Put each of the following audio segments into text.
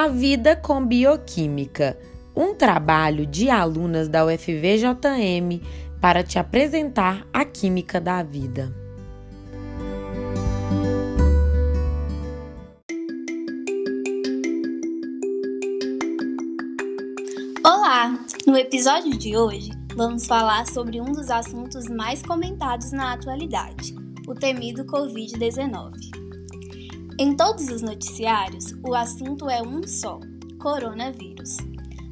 A Vida com Bioquímica, um trabalho de alunas da UFVJM para te apresentar a química da vida. Olá! No episódio de hoje, vamos falar sobre um dos assuntos mais comentados na atualidade, o temido Covid-19. Em todos os noticiários, o assunto é um só: coronavírus.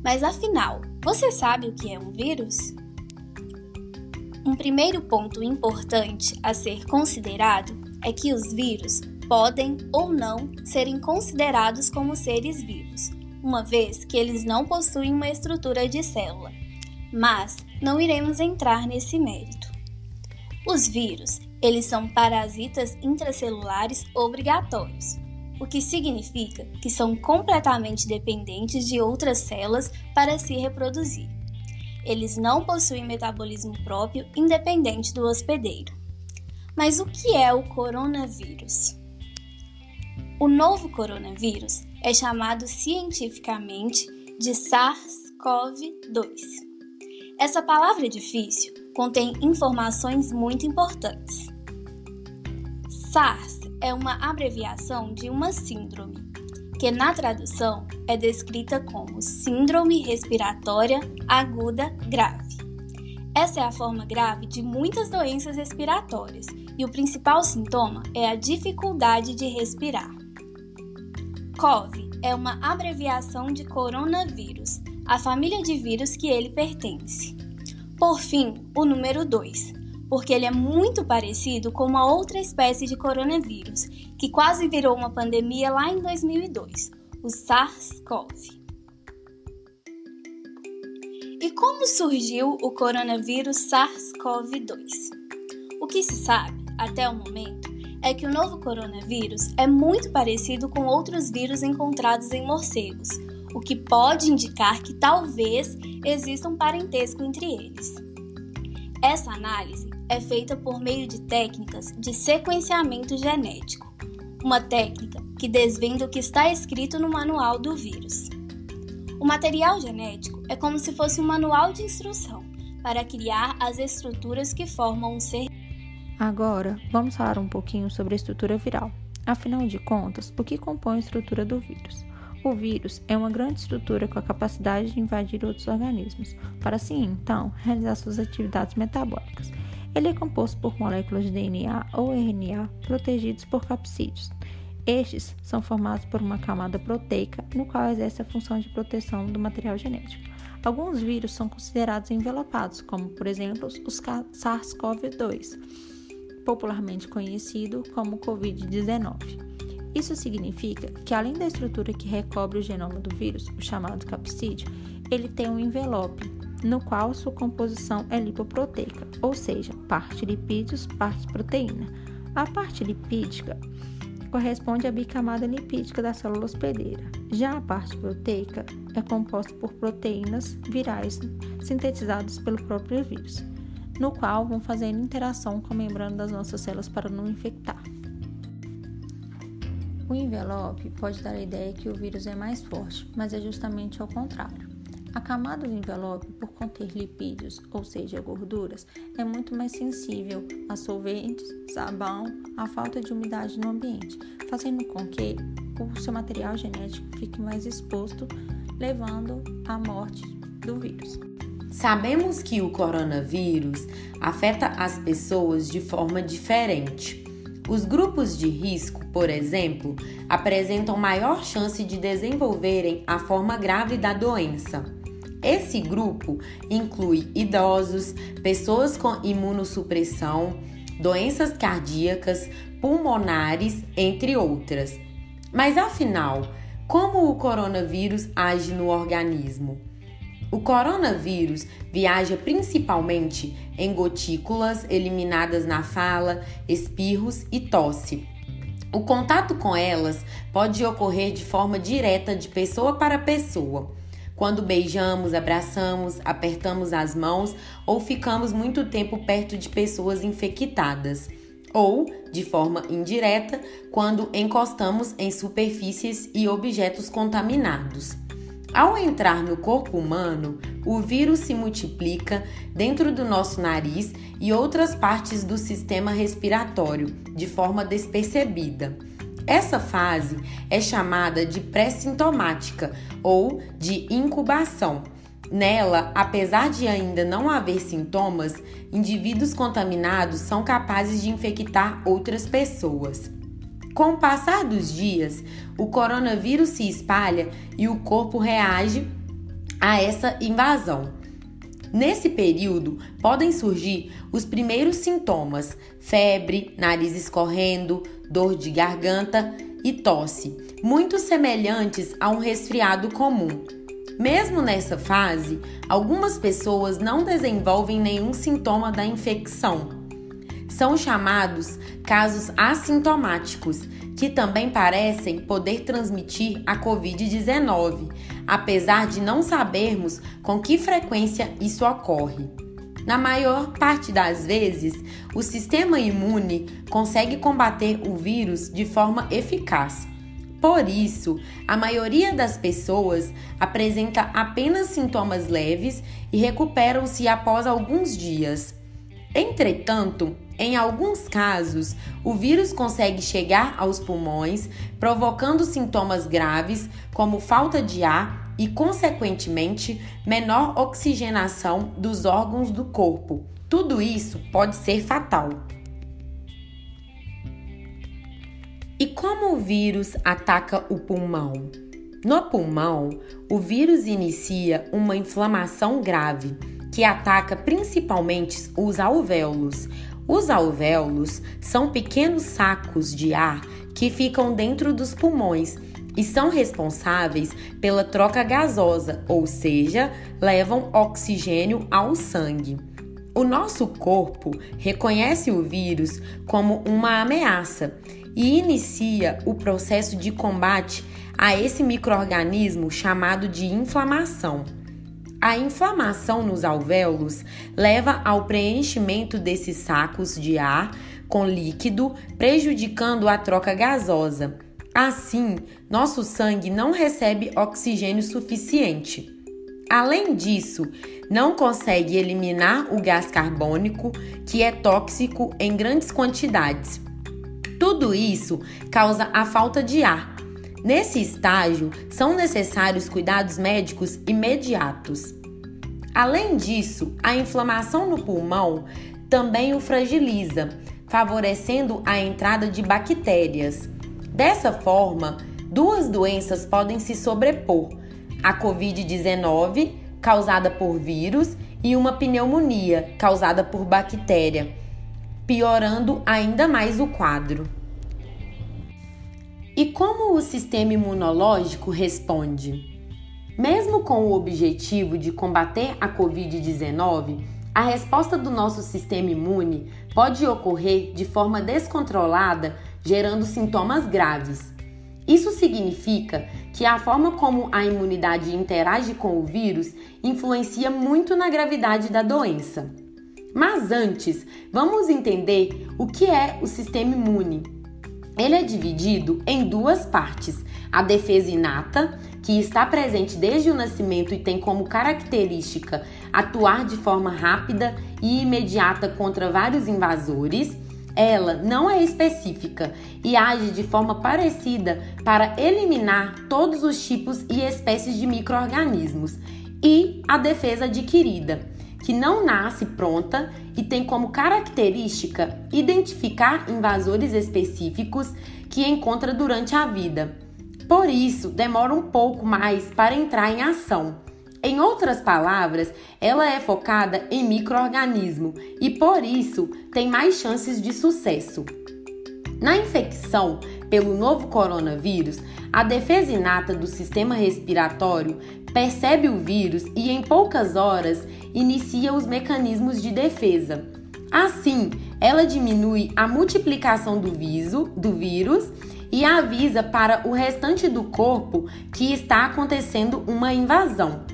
Mas afinal, você sabe o que é um vírus? Um primeiro ponto importante a ser considerado é que os vírus podem ou não serem considerados como seres vivos, uma vez que eles não possuem uma estrutura de célula. Mas não iremos entrar nesse mérito. Os vírus eles são parasitas intracelulares obrigatórios, o que significa que são completamente dependentes de outras células para se reproduzir. Eles não possuem metabolismo próprio independente do hospedeiro. Mas o que é o coronavírus? O novo coronavírus é chamado cientificamente de SARS-CoV-2. Essa palavra é difícil contém informações muito importantes. SARS é uma abreviação de uma síndrome, que na tradução é descrita como Síndrome Respiratória Aguda Grave. Essa é a forma grave de muitas doenças respiratórias e o principal sintoma é a dificuldade de respirar. COV é uma abreviação de coronavírus, a família de vírus que ele pertence. Por fim, o número 2, porque ele é muito parecido com uma outra espécie de coronavírus, que quase virou uma pandemia lá em 2002, o SARS-CoV. E como surgiu o coronavírus SARS-CoV-2? O que se sabe, até o momento, é que o novo coronavírus é muito parecido com outros vírus encontrados em morcegos, o que pode indicar que talvez exista um parentesco entre eles. Essa análise é feita por meio de técnicas de sequenciamento genético, uma técnica que desvenda o que está escrito no manual do vírus. O material genético é como se fosse um manual de instrução para criar as estruturas que formam um ser. Agora, vamos falar um pouquinho sobre a estrutura viral. Afinal de contas, o que compõe a estrutura do vírus? O vírus é uma grande estrutura com a capacidade de invadir outros organismos, para assim então realizar suas atividades metabólicas. Ele é composto por moléculas de DNA ou RNA protegidos por capsídeos. Estes são formados por uma camada proteica, no qual exerce a função de proteção do material genético. Alguns vírus são considerados envelopados, como por exemplo os SARS-CoV-2, popularmente conhecido como Covid-19. Isso significa que, além da estrutura que recobre o genoma do vírus, o chamado capsídeo, ele tem um envelope, no qual sua composição é lipoproteica, ou seja, parte lipídios, parte proteína. A parte lipídica corresponde à bicamada lipídica da célula hospedeira. Já a parte proteica é composta por proteínas virais sintetizadas pelo próprio vírus, no qual vão fazendo interação com a membrana das nossas células para não infectar. O envelope pode dar a ideia que o vírus é mais forte, mas é justamente ao contrário. A camada do envelope, por conter lipídios, ou seja, gorduras, é muito mais sensível a solventes, sabão, a falta de umidade no ambiente, fazendo com que o seu material genético fique mais exposto, levando à morte do vírus. Sabemos que o coronavírus afeta as pessoas de forma diferente. Os grupos de risco, por exemplo, apresentam maior chance de desenvolverem a forma grave da doença. Esse grupo inclui idosos, pessoas com imunossupressão, doenças cardíacas, pulmonares, entre outras. Mas afinal, como o coronavírus age no organismo? O coronavírus viaja principalmente em gotículas eliminadas na fala, espirros e tosse. O contato com elas pode ocorrer de forma direta de pessoa para pessoa. Quando beijamos, abraçamos, apertamos as mãos ou ficamos muito tempo perto de pessoas infectadas. ou de forma indireta quando encostamos em superfícies e objetos contaminados. Ao entrar no corpo humano, o vírus se multiplica dentro do nosso nariz e outras partes do sistema respiratório de forma despercebida. Essa fase é chamada de pré-sintomática ou de incubação. Nela, apesar de ainda não haver sintomas, indivíduos contaminados são capazes de infectar outras pessoas. Com o passar dos dias, o coronavírus se espalha e o corpo reage a essa invasão. Nesse período, podem surgir os primeiros sintomas: febre, nariz escorrendo, dor de garganta e tosse, muito semelhantes a um resfriado comum. Mesmo nessa fase, algumas pessoas não desenvolvem nenhum sintoma da infecção são chamados casos assintomáticos, que também parecem poder transmitir a Covid-19, apesar de não sabermos com que frequência isso ocorre. Na maior parte das vezes, o sistema imune consegue combater o vírus de forma eficaz. Por isso, a maioria das pessoas apresenta apenas sintomas leves e recuperam-se após alguns dias. Entretanto, em alguns casos, o vírus consegue chegar aos pulmões, provocando sintomas graves como falta de ar e, consequentemente, menor oxigenação dos órgãos do corpo. Tudo isso pode ser fatal. E como o vírus ataca o pulmão? No pulmão, o vírus inicia uma inflamação grave que ataca principalmente os alvéolos, os alvéolos são pequenos sacos de ar que ficam dentro dos pulmões e são responsáveis pela troca gasosa, ou seja, levam oxigênio ao sangue. O nosso corpo reconhece o vírus como uma ameaça e inicia o processo de combate a esse microorganismo chamado de inflamação. A inflamação nos alvéolos leva ao preenchimento desses sacos de ar com líquido, prejudicando a troca gasosa. Assim, nosso sangue não recebe oxigênio suficiente. Além disso, não consegue eliminar o gás carbônico, que é tóxico em grandes quantidades. Tudo isso causa a falta de ar, Nesse estágio, são necessários cuidados médicos imediatos. Além disso, a inflamação no pulmão também o fragiliza, favorecendo a entrada de bactérias. Dessa forma, duas doenças podem se sobrepor: a Covid-19, causada por vírus, e uma pneumonia, causada por bactéria, piorando ainda mais o quadro. E como o sistema imunológico responde? Mesmo com o objetivo de combater a Covid-19, a resposta do nosso sistema imune pode ocorrer de forma descontrolada, gerando sintomas graves. Isso significa que a forma como a imunidade interage com o vírus influencia muito na gravidade da doença. Mas antes, vamos entender o que é o sistema imune ele é dividido em duas partes: a defesa inata, que está presente desde o nascimento e tem como característica atuar de forma rápida e imediata contra vários invasores. Ela não é específica e age de forma parecida para eliminar todos os tipos e espécies de microorganismos. E a defesa adquirida, que não nasce pronta e tem como característica identificar invasores específicos que encontra durante a vida. Por isso, demora um pouco mais para entrar em ação. Em outras palavras, ela é focada em microorganismo e por isso tem mais chances de sucesso. Na infecção pelo novo coronavírus, a defesa inata do sistema respiratório percebe o vírus e, em poucas horas, inicia os mecanismos de defesa. Assim, ela diminui a multiplicação do, viso, do vírus e avisa para o restante do corpo que está acontecendo uma invasão.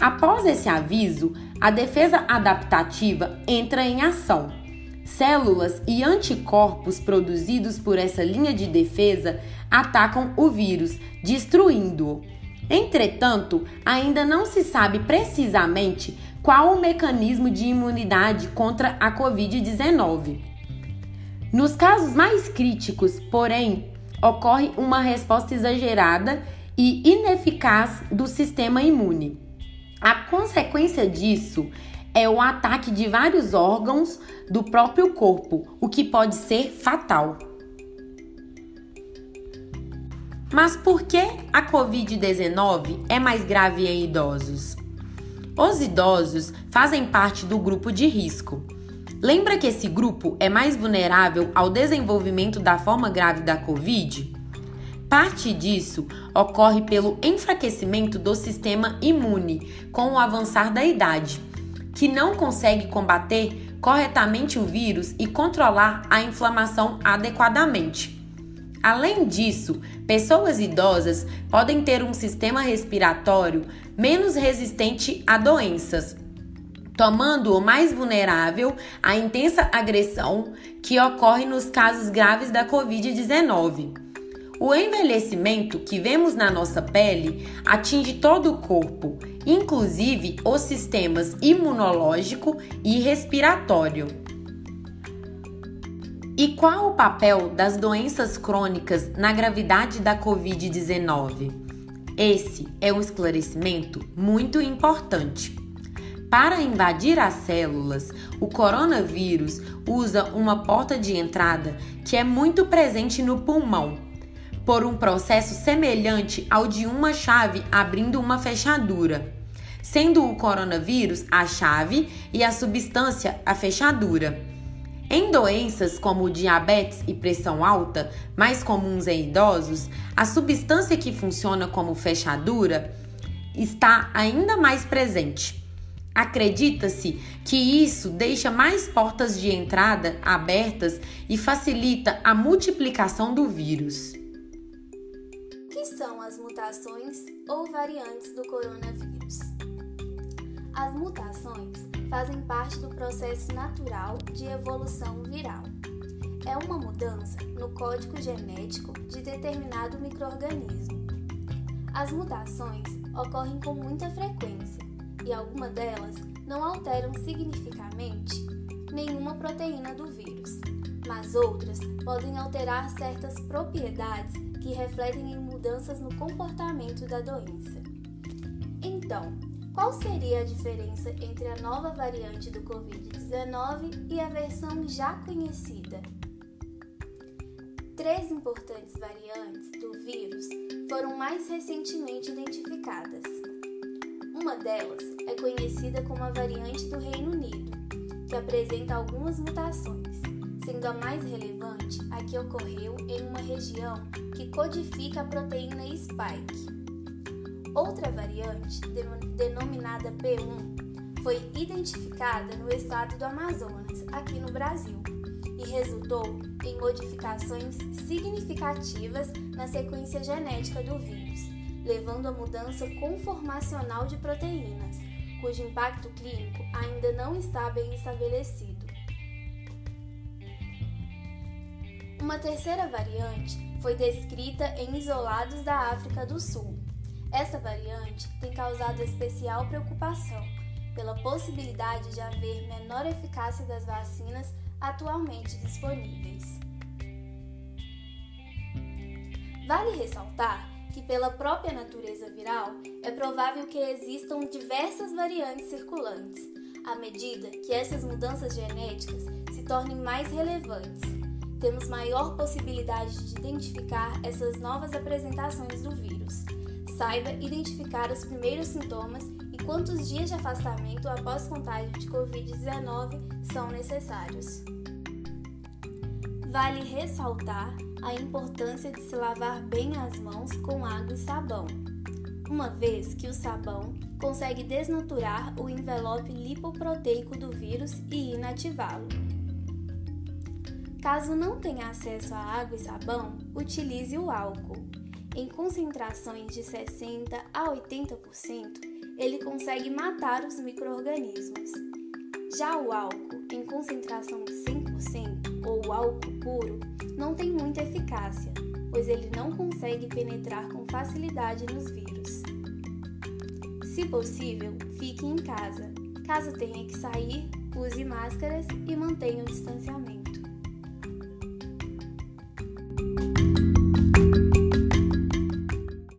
Após esse aviso, a defesa adaptativa entra em ação. Células e anticorpos produzidos por essa linha de defesa atacam o vírus, destruindo-o. Entretanto, ainda não se sabe precisamente qual o mecanismo de imunidade contra a Covid-19. Nos casos mais críticos, porém, ocorre uma resposta exagerada e ineficaz do sistema imune. A consequência disso o ataque de vários órgãos do próprio corpo, o que pode ser fatal. Mas por que a Covid-19 é mais grave em idosos? Os idosos fazem parte do grupo de risco. Lembra que esse grupo é mais vulnerável ao desenvolvimento da forma grave da Covid? Parte disso ocorre pelo enfraquecimento do sistema imune com o avançar da idade, que não consegue combater corretamente o vírus e controlar a inflamação adequadamente. Além disso, pessoas idosas podem ter um sistema respiratório menos resistente a doenças, tomando-o mais vulnerável à intensa agressão que ocorre nos casos graves da Covid-19. O envelhecimento que vemos na nossa pele atinge todo o corpo, inclusive os sistemas imunológico e respiratório. E qual o papel das doenças crônicas na gravidade da Covid-19? Esse é um esclarecimento muito importante. Para invadir as células, o coronavírus usa uma porta de entrada que é muito presente no pulmão, por um processo semelhante ao de uma chave abrindo uma fechadura, sendo o coronavírus a chave e a substância a fechadura. Em doenças como diabetes e pressão alta, mais comuns em idosos, a substância que funciona como fechadura está ainda mais presente. Acredita-se que isso deixa mais portas de entrada abertas e facilita a multiplicação do vírus. Que são as mutações ou variantes do coronavírus? As mutações fazem parte do processo natural de evolução viral. É uma mudança no código genético de determinado microorganismo. As mutações ocorrem com muita frequência e algumas delas não alteram significativamente nenhuma proteína do vírus, mas outras podem alterar certas propriedades que refletem em mudanças no comportamento da doença. Então, qual seria a diferença entre a nova variante do Covid-19 e a versão já conhecida? Três importantes variantes do vírus foram mais recentemente identificadas. Uma delas é conhecida como a variante do Reino Unido, que apresenta algumas mutações, sendo a mais relevante a que ocorreu em uma região que codifica a proteína spike. Outra variante, denominada P1, foi identificada no estado do Amazonas, aqui no Brasil, e resultou em modificações significativas na sequência genética do vírus, levando à mudança conformacional de proteínas, cujo impacto clínico ainda não está bem estabelecido. Uma terceira variante foi descrita em isolados da África do Sul, essa variante tem causado especial preocupação pela possibilidade de haver menor eficácia das vacinas atualmente disponíveis. Vale ressaltar que, pela própria natureza viral, é provável que existam diversas variantes circulantes, à medida que essas mudanças genéticas se tornem mais relevantes. Temos maior possibilidade de identificar essas novas apresentações do vírus Saiba identificar os primeiros sintomas e quantos dias de afastamento após contágio de Covid-19 são necessários. Vale ressaltar a importância de se lavar bem as mãos com água e sabão, uma vez que o sabão consegue desnaturar o envelope lipoproteico do vírus e inativá-lo. Caso não tenha acesso a água e sabão, utilize o álcool. Em concentrações de 60 a 80%, ele consegue matar os microorganismos. Já o álcool, em concentração de 100% ou álcool puro, não tem muita eficácia, pois ele não consegue penetrar com facilidade nos vírus. Se possível, fique em casa. Caso tenha que sair, use máscaras e mantenha o distanciamento.